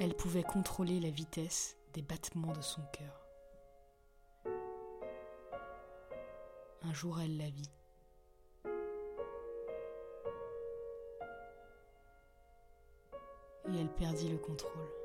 Elle pouvait contrôler la vitesse des battements de son cœur. Un jour, elle la vit. Et elle perdit le contrôle.